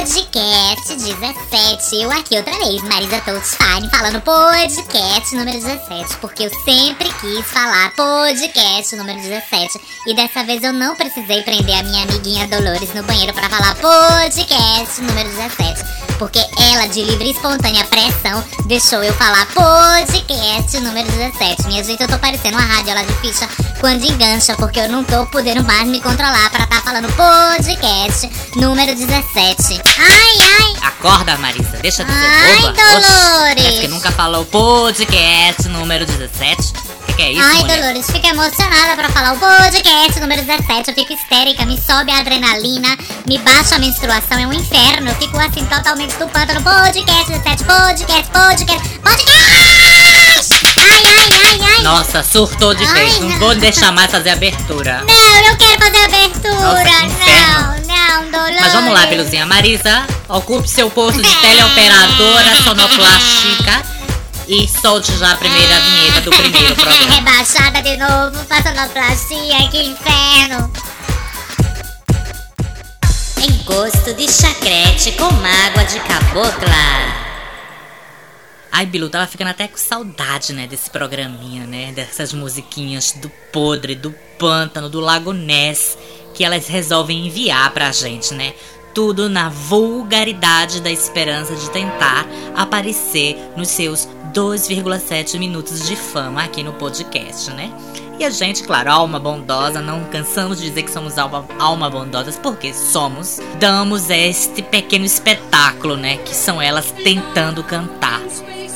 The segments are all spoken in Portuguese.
podcast 17. Eu aqui outra vez, Marisa Toldstein, falando podcast número 17. Porque eu sempre quis falar podcast número 17. E dessa vez eu não precisei prender a minha amiguinha Dolores no banheiro para falar podcast número 17 porque ela, de livre e espontânea pressão, deixou eu falar podcast número 17. Minha gente, eu tô parecendo uma rádio lá de ficha quando engancha, porque eu não tô podendo mais me controlar para tá falando podcast número 17. Ai, ai! Acorda, Marisa, deixa de ser ai, boba. Dolores! Oxe, que nunca falou podcast número 17. Que, é isso, Ai, mulher? Dolores, fico emocionada pra falar o podcast número 17. Eu fico histérica, me sobe a adrenalina, me baixa a menstruação, é um inferno. Eu fico assim, totalmente estupando no podcast 17, podcast, podcast, podcast! Ai, ai, ai, ai! Nossa, surtou de vez. Não não. vou deixar mais fazer abertura. Não, eu quero fazer abertura! Nossa, não, não, Dolores! Mas vamos lá, Beluzinha. Marisa, ocupe seu posto de teleoperadora sonoplástica e solte já a primeira vinheta do primeiro programa. Rebaixada de novo, sonoplastia, que inferno! Encosto de chacrete com mágoa de cabocla. Ai, Bilu, tava ficando até com saudade, né, desse programinha, né? Dessas musiquinhas do podre, do pântano, do Lago Ness, que elas resolvem enviar pra gente, né? Tudo na vulgaridade da esperança de tentar aparecer nos seus 2,7 minutos de fama aqui no podcast, né? E a gente, claro, alma bondosa, não cansamos de dizer que somos alma, alma bondosas, porque somos. Damos este pequeno espetáculo, né? Que são elas tentando cantar.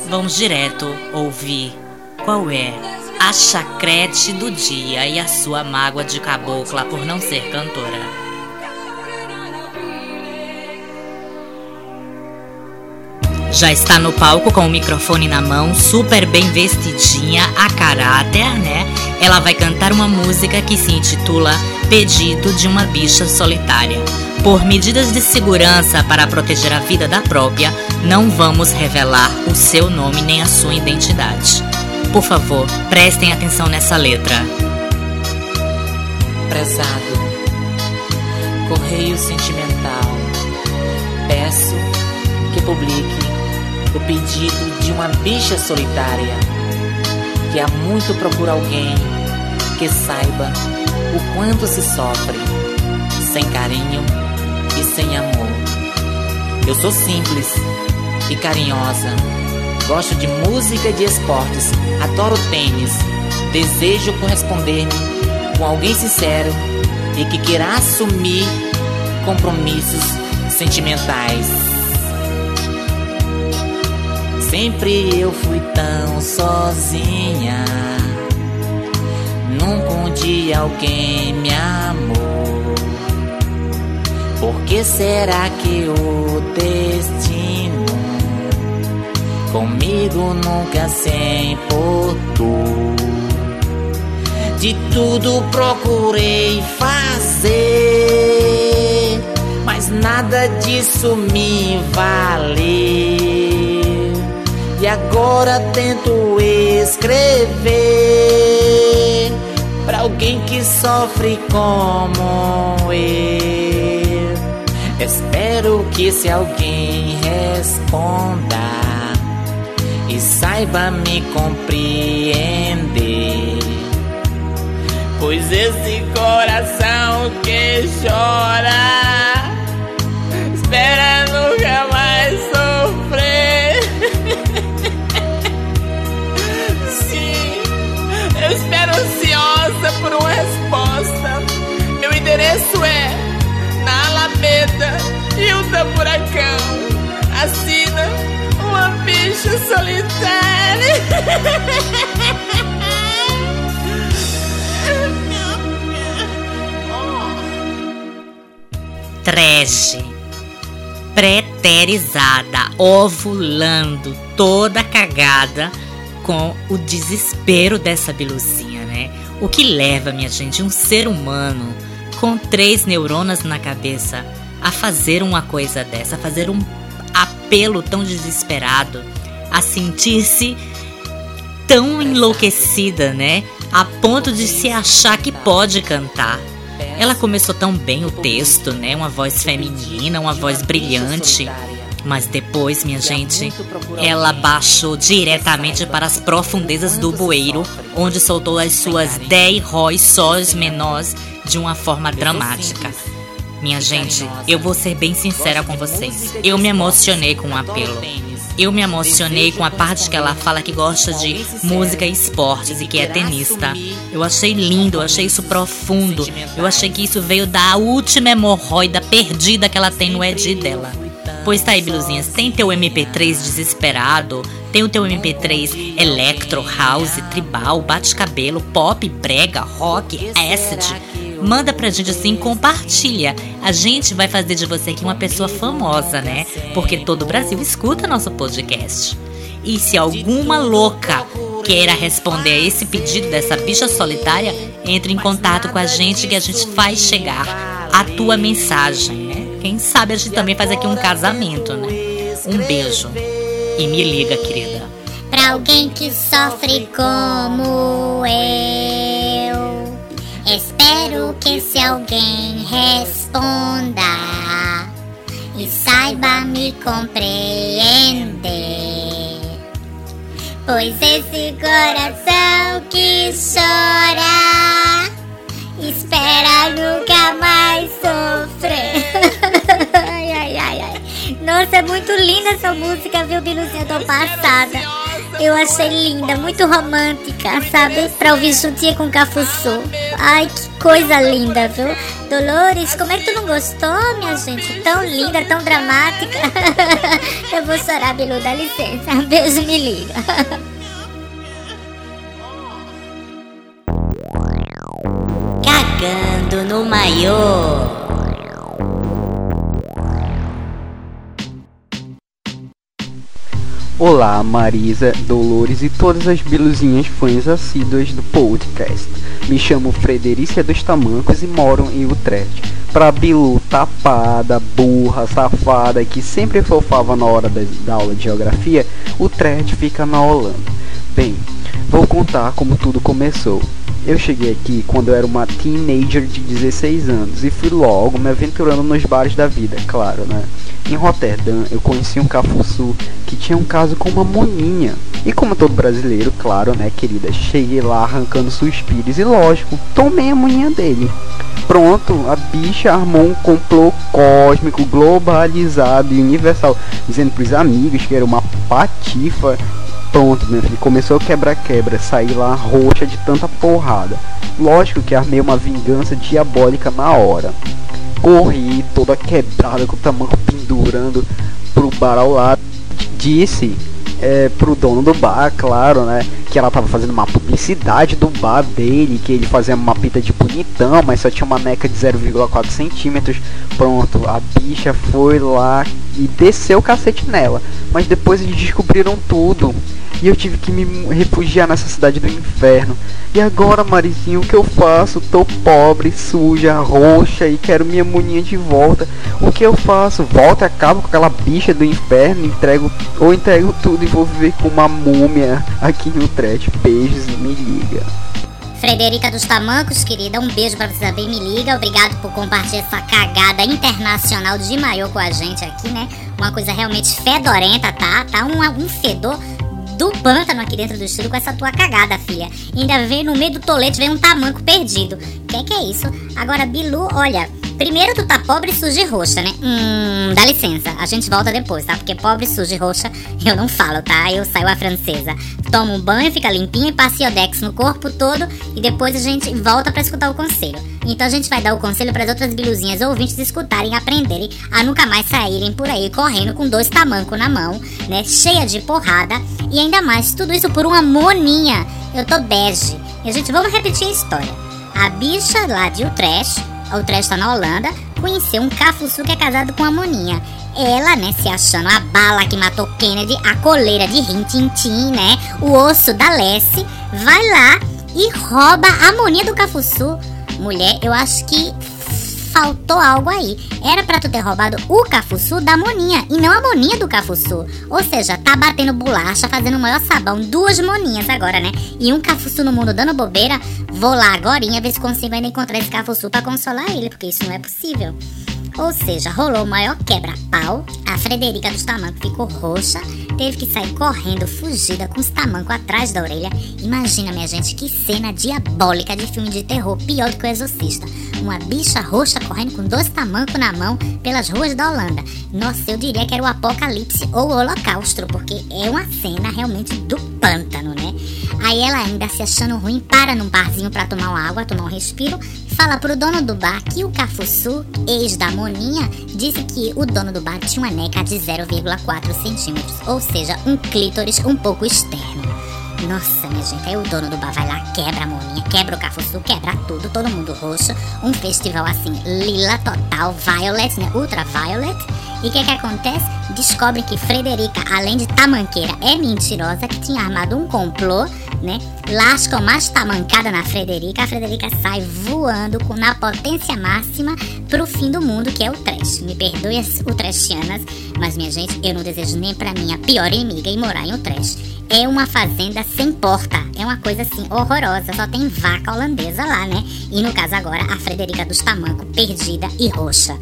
Vamos direto ouvir qual é a chacrete do dia e a sua mágoa de cabocla por não ser cantora. Já está no palco com o microfone na mão, super bem vestidinha, a caráter, né? Ela vai cantar uma música que se intitula Pedido de uma Bicha Solitária. Por medidas de segurança para proteger a vida da própria, não vamos revelar o seu nome nem a sua identidade. Por favor, prestem atenção nessa letra. Prezado, Correio Sentimental, peço que publique o pedido de uma bicha solitária que há muito procura alguém que saiba o quanto se sofre sem carinho e sem amor. Eu sou simples e carinhosa. Gosto de música e de esportes. Adoro tênis. Desejo corresponder-me com alguém sincero e que queira assumir compromissos sentimentais. Sempre eu fui tão sozinha. Nunca um dia alguém me amou. Por que será que o destino comigo nunca se importou? De tudo procurei fazer, mas nada disso me valeu. E agora tento escrever pra alguém que sofre como eu. Espero que se alguém responda e saiba me compreender. Pois esse coração que chora o Furacão. Assina uma bicha solitária. Trash. Preterizada, ovulando, toda cagada com o desespero dessa biluzinha, né? O que leva, minha gente, um ser humano com três neuronas na cabeça a fazer uma coisa dessa, a fazer um apelo tão desesperado, a sentir-se tão enlouquecida, né? A ponto de se achar que pode cantar. Ela começou tão bem o texto, né? Uma voz feminina, uma voz brilhante. Mas depois, minha gente, ela baixou diretamente para as profundezas do bueiro, onde soltou as suas 10 róis sós menores de uma forma dramática. Minha gente, eu vou ser bem sincera com vocês. Eu me emocionei com o apelo. Eu me emocionei com a parte que ela fala que gosta de música e esportes e que é tenista. Eu achei lindo, eu achei isso profundo. Eu achei que isso veio da última hemorroida perdida que ela tem no Ed dela. Pois tá aí, Biluzinhas, tem teu MP3 desesperado, tem o teu MP3 electro, house, tribal, bate-cabelo, pop, brega, rock, acid. Manda pra gente assim, compartilha. A gente vai fazer de você aqui uma pessoa famosa, né? Porque todo o Brasil escuta nosso podcast. E se alguma louca queira responder a esse pedido dessa bicha solitária, entre em contato com a gente que a gente faz chegar a tua mensagem, né? Quem sabe a gente também faz aqui um casamento, né? Um beijo. E me liga, querida. Pra alguém que sofre como eu, espero que esse alguém responda e saiba me compreender. Pois esse coração que chora espera nunca mais sofrer. ai, ai, ai, ai. Nossa, é muito linda essa música, viu, Biluzinha? Tô passada. Eu achei linda, muito romântica, sabe? Pra ouvir juntinha com Cafuçu. Ai, que coisa linda, viu? Dolores, como é que tu não gostou, minha gente? Tão linda, tão dramática. Eu vou chorar, Bilu, dá licença. Beijo, me liga. Cagando no maior. Olá, Marisa, Dolores e todas as biluzinhas fãs assíduas do podcast. Me chamo Frederícia dos Tamancos e moro em Utrecht. Pra Bilu tapada, burra, safada, que sempre fofava na hora da, da aula de geografia, Utrecht fica na Holanda. Bem, vou contar como tudo começou. Eu cheguei aqui quando eu era uma teenager de 16 anos e fui logo me aventurando nos bares da vida, claro, né? Em Roterdã eu conheci um cafuçu que tinha um caso com uma moninha. E como todo brasileiro, claro, né, querida, cheguei lá arrancando suspiros e lógico, tomei a moninha dele. Pronto, a bicha armou um complô cósmico, globalizado e universal, dizendo pros amigos que era uma patifa Pronto, meu filho, começou a quebra-quebra, saí lá roxa de tanta porrada. Lógico que armei uma vingança diabólica na hora. Corri toda quebrada com o tamanco pendurando pro bar ao lado. Disse é, pro dono do bar, claro, né? Que ela tava fazendo uma publicidade do bar dele, que ele fazia uma pita de bonitão, mas só tinha uma neca de 0,4 centímetros. Pronto, a bicha foi lá e desceu o cacete nela. Mas depois eles descobriram tudo e eu tive que me refugiar nessa cidade do inferno. E agora, Marizinho, o que eu faço? Tô pobre, suja, roxa e quero minha moninha de volta. O que eu faço? Volto e acabo com aquela bicha do inferno, entrego ou entrego tudo e vou viver com uma múmia aqui no Utrecht. Beijos e me liga. Frederica dos Tamancos, querida, um beijo pra você também, me liga. Obrigado por compartilhar essa cagada internacional de maior com a gente aqui, né? Uma coisa realmente fedorenta, tá? Tá um, um fedor do pântano aqui dentro do estúdio com essa tua cagada, filha. ainda veio no meio do tolete, veio um tamanco perdido. Que que é isso? Agora, Bilu, olha, Primeiro tu tá pobre, suja e roxa, né? Hum, dá licença, a gente volta depois, tá? Porque pobre, suja e roxa eu não falo, tá? Eu saio a francesa. Toma um banho, fica limpinha e passa iodex no corpo todo e depois a gente volta para escutar o conselho. Então a gente vai dar o conselho para as outras biluzinhas ouvintes escutarem aprenderem a nunca mais saírem por aí correndo com dois tamancos na mão, né? Cheia de porrada e ainda mais, tudo isso por uma moninha. Eu tô bege. E a gente, vamos repetir a história. A bicha lá de Utrecht o Utrecht tá na Holanda, conheceu um cafuçu que é casado com a Moninha. Ela, né, se achando a bala que matou Kennedy, a coleira de Rintintin, né, o osso da Lessie, vai lá e rouba a Moninha do cafuçu. Mulher, eu acho que faltou algo aí. Era pra tu ter roubado o cafuçu da moninha e não a moninha do cafuçu. Ou seja, tá batendo bolacha, fazendo o maior sabão, duas moninhas agora, né? E um cafuçu no mundo dando bobeira. Vou lá agora ver se consigo ainda encontrar esse cafuçu pra consolar ele, porque isso não é possível. Ou seja, rolou o maior quebra-pau, a Frederica dos Tamancos ficou roxa, teve que sair correndo, fugida, com os tamancos atrás da orelha. Imagina, minha gente, que cena diabólica de filme de terror, pior do que o Exorcista. Uma bicha roxa correndo com dois tamancos na mão pelas ruas da Holanda. Nossa, eu diria que era o apocalipse ou o holocausto, porque é uma cena realmente do pântano, né? Aí ela ainda se achando ruim, para num barzinho para tomar uma água, tomar um respiro, fala pro dono do bar que o Cafuçu, ex da Moninha, disse que o dono do bar tinha uma neca de 0,4 centímetros, ou seja, um clítoris um pouco externo. Nossa, minha gente, aí o dono do bar vai lá, quebra a moninha, quebra o cafuçu, quebra tudo, todo mundo roxo. Um festival assim, lila total, violet, né? Ultra violet. E o que que acontece? Descobre que Frederica, além de tamanqueira, é mentirosa, que tinha armado um complô, né? Lascam mais tamancada na Frederica. A Frederica sai voando com, na potência máxima pro fim do mundo, que é o trash. Me perdoe as trashianas, mas minha gente, eu não desejo nem pra minha pior inimiga ir morar em trash. É uma fazenda sem porta. É uma coisa assim horrorosa. Só tem vaca holandesa lá, né? E no caso agora, a Frederica dos Tamancos, perdida e roxa.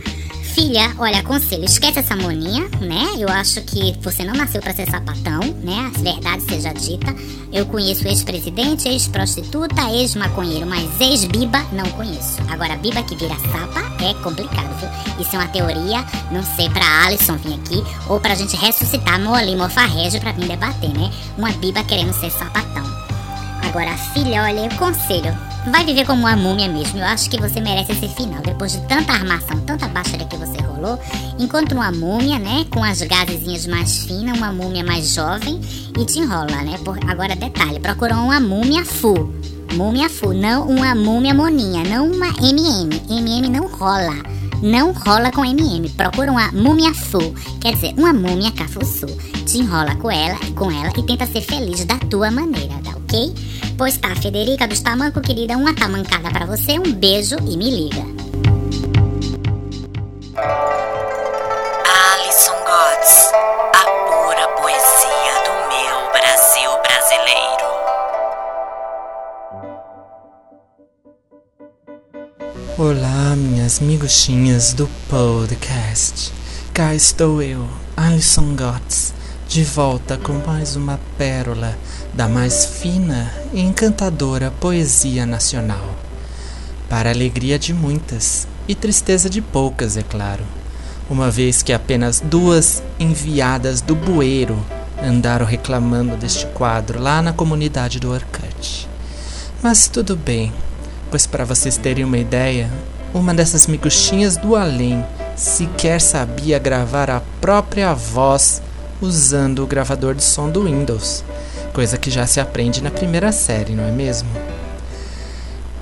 Filha, olha, aconselho, esquece essa moninha, né? Eu acho que você não nasceu para ser sapatão, né? Verdade seja dita. Eu conheço ex-presidente, ex-prostituta, ex-maconheiro, mas ex-biba não conheço. Agora, biba que vira sapa é complicado, viu? Isso é uma teoria, não sei, pra Alison vir aqui ou pra gente ressuscitar Moali Mofarrege pra vir debater, né? Uma biba querendo ser sapatão. Agora, filha, olha, eu conselho, vai viver como uma múmia mesmo. Eu acho que você merece esse final. Depois de tanta armação, tanta baixaria que você rolou, encontra uma múmia, né? Com as gazezinhas mais finas, uma múmia mais jovem e te enrola, né? Por... Agora, detalhe: procurou uma múmia full. Múmia full, não uma múmia moninha, não uma MM. MM não rola. Não rola com MM. Procura uma múmia full, quer dizer, uma múmia cafuçu. Te enrola com ela, com ela e tenta ser feliz da tua maneira, tá ok? Pois tá, Federica dos Tamanco, querida, uma tamancada para você, um beijo e me liga. Alison Gods, a pura poesia do meu Brasil brasileiro. Olá, minhas miguxinhas do podcast. Cá estou eu, Alison Gotts, de volta com mais uma pérola da mais fina e encantadora poesia nacional. Para alegria de muitas e tristeza de poucas, é claro, uma vez que apenas duas enviadas do bueiro andaram reclamando deste quadro lá na comunidade do Orkut. Mas tudo bem, pois para vocês terem uma ideia, uma dessas miguxinhas do além sequer sabia gravar a própria voz usando o gravador de som do Windows, coisa que já se aprende na primeira série, não é mesmo?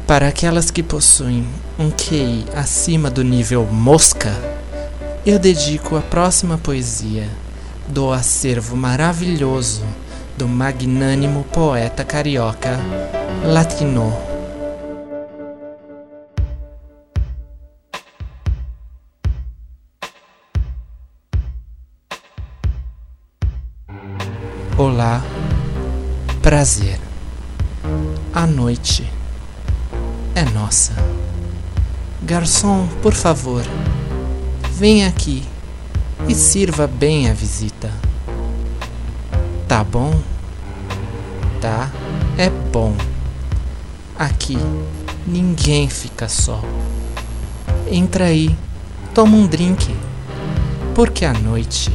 Para aquelas que possuem um QI acima do nível mosca, eu dedico a próxima poesia do acervo maravilhoso do magnânimo poeta carioca Latino. Olá, prazer. A noite é nossa. Garçom, por favor, venha aqui e sirva bem a visita. Tá bom? Tá, é bom. Aqui ninguém fica só. Entra aí, toma um drink, porque a noite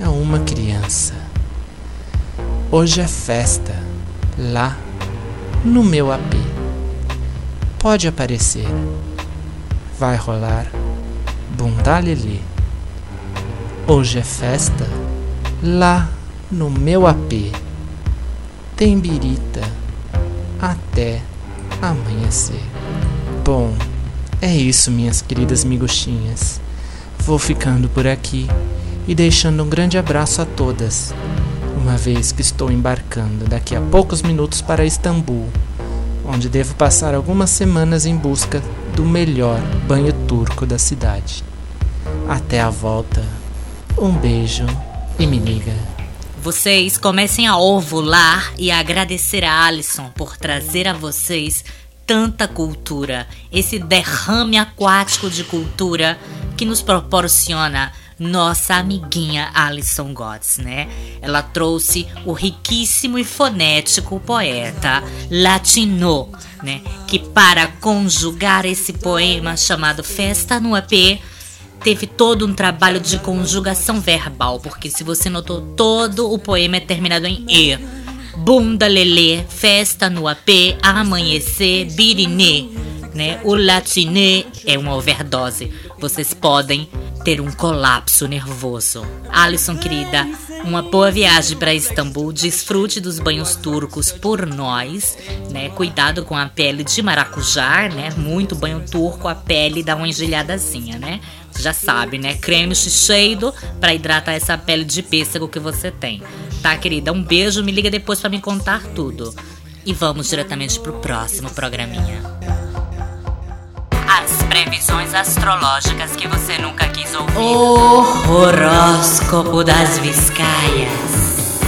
é uma criança. Hoje é festa, lá no meu AP. Pode aparecer, vai rolar bunda lelê. Hoje é festa, lá no meu AP. Tem birita até amanhecer. Bom, é isso, minhas queridas miguxinhas. Vou ficando por aqui e deixando um grande abraço a todas uma vez que estou embarcando daqui a poucos minutos para Istambul, onde devo passar algumas semanas em busca do melhor banho turco da cidade. Até a volta. Um beijo e me liga. Vocês comecem a ovular e a agradecer a Alison por trazer a vocês tanta cultura, esse derrame aquático de cultura que nos proporciona nossa amiguinha Alison Gotts, né? Ela trouxe o riquíssimo e fonético poeta latino, né? Que para conjugar esse poema chamado Festa no AP, teve todo um trabalho de conjugação verbal, porque se você notou, todo o poema é terminado em E. Bunda lelê, festa no AP, amanhecer, birinê, né? O latinê é uma overdose. Vocês podem ter um colapso nervoso. Alison, querida, uma boa viagem para Istambul. Desfrute dos banhos turcos por nós, né? Cuidado com a pele de maracujá, né? Muito banho turco, a pele dá uma engelhadazinha, né? Já sabe, né? Creme Shiseido para hidratar essa pele de pêssego que você tem. Tá, querida? Um beijo, me liga depois para me contar tudo. E vamos diretamente pro próximo programinha. Previsões astrológicas que você nunca quis ouvir. O horóscopo das Viscaias.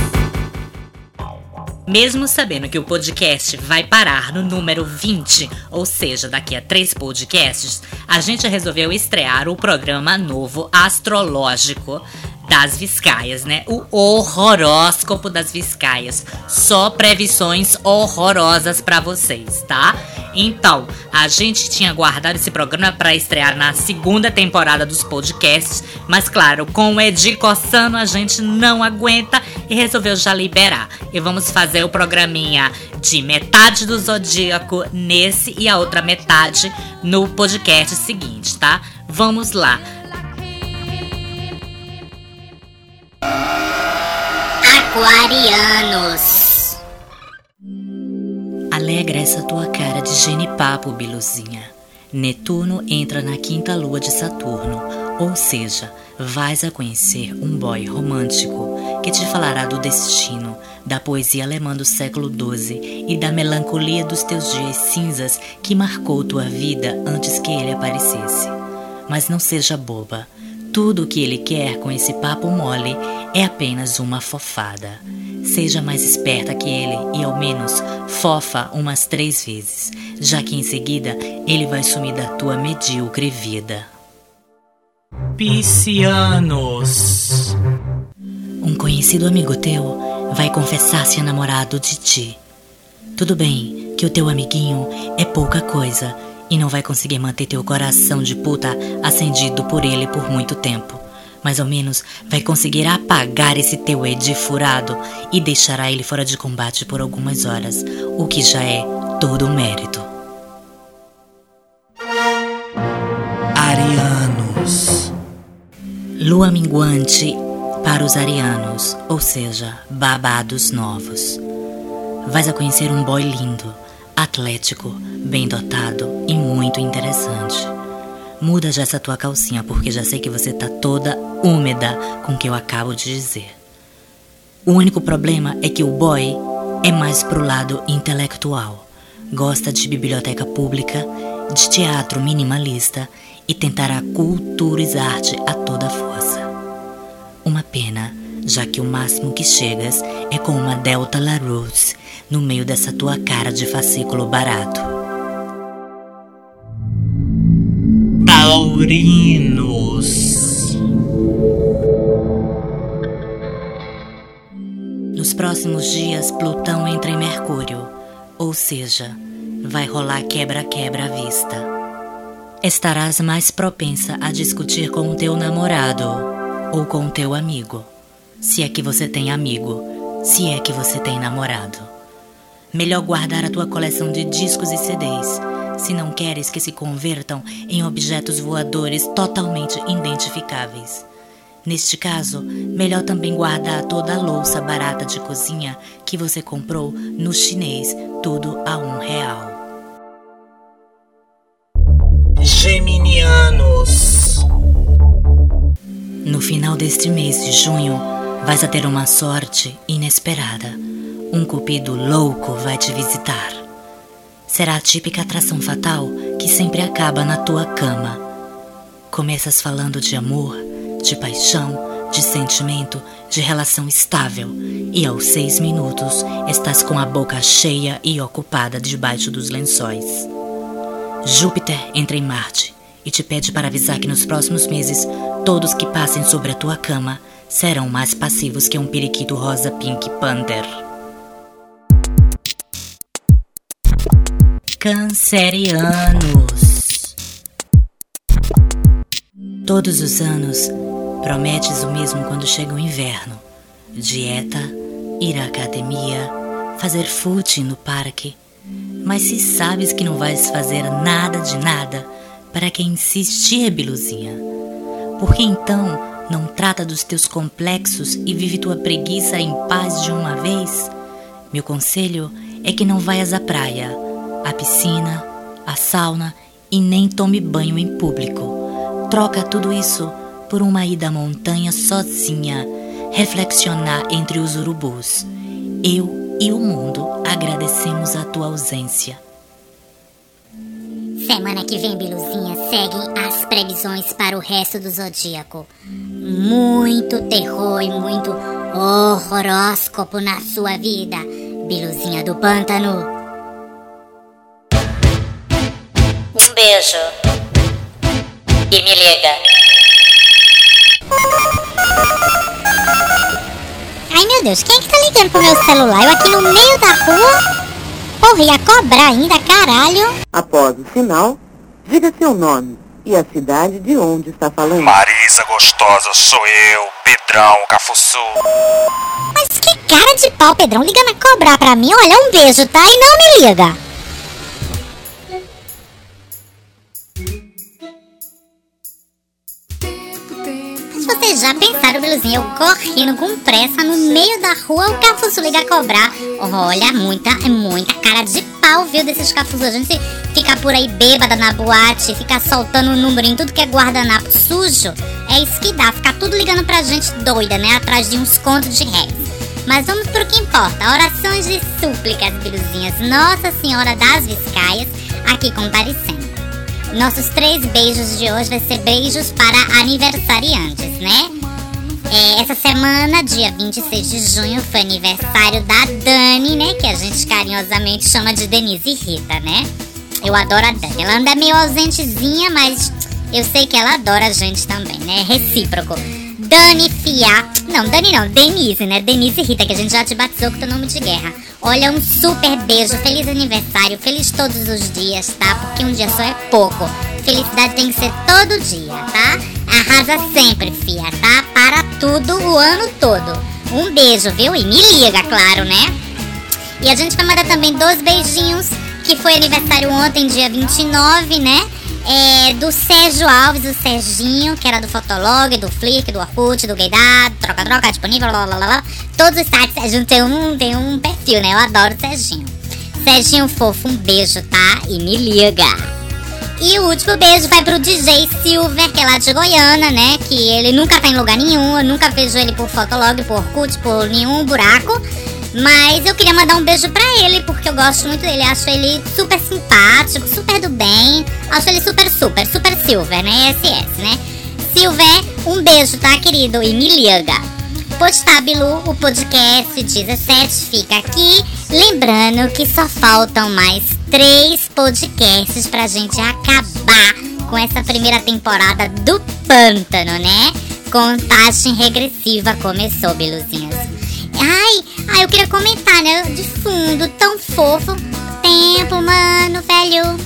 Mesmo sabendo que o podcast vai parar no número 20, ou seja, daqui a três podcasts, a gente resolveu estrear o programa novo astrológico das Viscaias, né? O horroróscopo das Viscaias. Só previsões horrorosas para vocês, tá? Então, a gente tinha guardado esse programa para estrear na segunda temporada dos podcasts, mas claro, com o Edi coçando a gente não aguenta e resolveu já liberar. E vamos fazer o programinha de metade do zodíaco nesse e a outra metade no podcast seguinte, tá? Vamos lá. Aquarianos. Alegra essa tua cara de genipapo, Biluzinha. Netuno entra na quinta lua de Saturno, ou seja, vais a conhecer um boy romântico que te falará do destino, da poesia alemã do século XII e da melancolia dos teus dias cinzas que marcou tua vida antes que ele aparecesse. Mas não seja boba. Tudo o que ele quer com esse papo mole é apenas uma fofada. Seja mais esperta que ele e ao menos fofa umas três vezes, já que em seguida ele vai sumir da tua medíocre vida. Piscianos. Um conhecido amigo teu vai confessar-se namorado de ti. Tudo bem que o teu amiguinho é pouca coisa e não vai conseguir manter teu coração de puta acendido por ele por muito tempo. Mas ao menos vai conseguir apagar esse teu Ed furado e deixará ele fora de combate por algumas horas, o que já é todo um mérito. Arianos. Lua minguante para os arianos, ou seja, babados novos. Vais a conhecer um boy lindo, atlético, bem dotado e muito interessante. Muda já essa tua calcinha, porque já sei que você tá toda úmida com o que eu acabo de dizer. O único problema é que o boy é mais pro lado intelectual. Gosta de biblioteca pública, de teatro minimalista e tentará culturizar-te a toda força. Uma pena, já que o máximo que chegas é com uma Delta LaRose no meio dessa tua cara de fascículo barato. Taurinos. Nos próximos dias, Plutão entra em Mercúrio, ou seja, vai rolar quebra-quebra à vista. Estarás mais propensa a discutir com o teu namorado ou com o teu amigo, se é que você tem amigo, se é que você tem namorado. Melhor guardar a tua coleção de discos e CDs, se não queres que se convertam em objetos voadores totalmente identificáveis. Neste caso, melhor também guardar toda a louça barata de cozinha que você comprou no chinês, tudo a um real. Geminianos. No final deste mês de junho, vais a ter uma sorte inesperada. Um cupido louco vai te visitar. será a típica atração fatal que sempre acaba na tua cama. Começas falando de amor, de paixão, de sentimento, de relação estável, e aos seis minutos estás com a boca cheia e ocupada debaixo dos lençóis. Júpiter entra em Marte e te pede para avisar que nos próximos meses todos que passem sobre a tua cama serão mais passivos que um periquito rosa Pink Panther. Cancerianos. Todos os anos prometes o mesmo quando chega o inverno: dieta, ir à academia, fazer footing no parque. Mas se sabes que não vais fazer nada de nada, para que insistir, Biluzinha? Porque então não trata dos teus complexos e vive tua preguiça em paz de uma vez? Meu conselho é que não vayas à praia, à piscina, à sauna e nem tome banho em público. Troca tudo isso por uma ida à montanha sozinha, reflexionar entre os urubus. Eu e o mundo agradecemos a tua ausência. Semana que vem, Biluzinha, seguem as previsões para o resto do zodíaco. Muito terror e muito horóscopo na sua vida, Biluzinha do Pântano. Um beijo. E me liga. Ai meu Deus, quem é que tá ligando pro meu celular? Eu aqui no meio da rua? Porra, ia cobrar ainda, caralho. Após o sinal, diga seu nome e a cidade de onde está falando. Marisa gostosa, sou eu, Pedrão, Cafuçu. Mas que cara de pau, Pedrão, ligando a cobrar pra mim. Olha, um beijo, tá? E não me liga. Mas Vocês já pensaram, Beluzinha, eu correndo com pressa no meio da rua, o Cafuçu liga cobrar. Olha, muita, é muita cara de pau, viu, desses Cafuçu. A gente fica por aí bêbada na boate, ficar soltando o número em tudo que é guardanapo sujo. É isso que dá, ficar tudo ligando pra gente doida, né, atrás de uns contos de réis. Mas vamos pro que importa, orações e súplicas, Beluzinhas. Nossa Senhora das Viscaias, aqui comparecendo. Nossos três beijos de hoje vai ser beijos para aniversariantes, né? É, essa semana, dia 26 de junho, foi aniversário da Dani, né? Que a gente carinhosamente chama de Denise Rita, né? Eu adoro a Dani. Ela anda meio ausentezinha, mas eu sei que ela adora a gente também, né? Recíproco. Dani Fia. Não, Dani não, Denise, né? Denise Rita, que a gente já te batizou com teu nome de guerra. Olha, um super beijo, feliz aniversário, feliz todos os dias, tá? Porque um dia só é pouco. Felicidade tem que ser todo dia, tá? Arrasa sempre, fia, tá? Para tudo o ano todo. Um beijo, viu? E me liga, claro, né? E a gente vai mandar também dois beijinhos, que foi aniversário ontem, dia 29, né? É, do Sérgio Alves, o Serginho, que era do Fotolog, do Flick, do Orkut, do Gaydado, Troca Troca, disponível, lá, lá, lá, lá. Todos os sites, Serginho tem um, tem um perfil, né? Eu adoro o Serginho. Serginho fofo, um beijo, tá? E me liga. E o último beijo vai pro DJ Silver, que é lá de Goiânia, né? Que ele nunca tá em lugar nenhum, eu nunca vejo ele por Fotolog, por Orkut, por nenhum buraco. Mas eu queria mandar um beijo pra ele, porque eu gosto muito dele. Acho ele super simpático, super do bem. Acho ele super, super, super Silver, né? SS, né? Silver, um beijo, tá, querido? E me liga. Postábulo, o podcast 17 fica aqui. Lembrando que só faltam mais três podcasts pra gente acabar com essa primeira temporada do Pântano, né? Contagem regressiva começou, Beluzinhas. Ai, ai, eu queria comentar, né? De fundo, tão fofo. Tempo, mano, velho.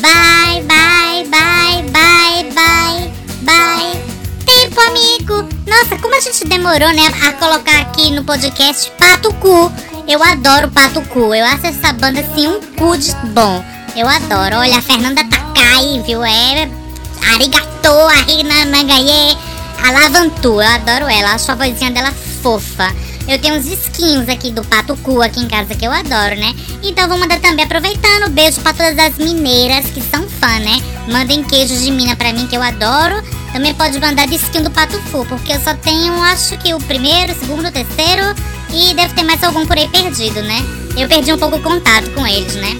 Bye, bye, bye, bye, bye, bye. Tempo, amigo. Nossa, como a gente demorou, né? A colocar aqui no podcast Pato Cu. Eu adoro Pato Cu. Eu acho essa banda assim um cu de bom. Eu adoro. Olha, a Fernanda Takai, viu? É. Arigato, Arinanagaye. A Lavantu, eu adoro ela. Acho a vozinha dela fofa. Eu tenho uns esquinhos aqui do Pato Cu aqui em casa que eu adoro, né? Então vou mandar também, aproveitando, beijo pra todas as mineiras que são fã, né? Mandem queijos de mina pra mim que eu adoro. Também pode mandar de skin do Pato Fu, porque eu só tenho, acho que o primeiro, o segundo, o terceiro e deve ter mais algum por aí perdido, né? Eu perdi um pouco o contato com eles, né?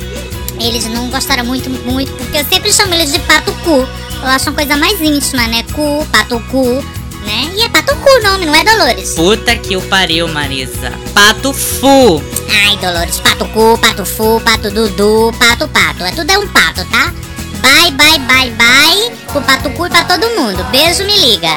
eles não gostaram muito, muito, porque eu sempre chamo eles de pato cu. Eu acho uma coisa mais íntima, né? Cu, pato cu, né? E é pato cu o nome, não é Dolores? Puta que o pariu, Marisa. Pato fu. Ai, Dolores, pato cu, pato fu, pato dudu, pato pato. É tudo é um pato, tá? Bye, bye, bye, bye pro pato cu e pra todo mundo. Beijo, me liga.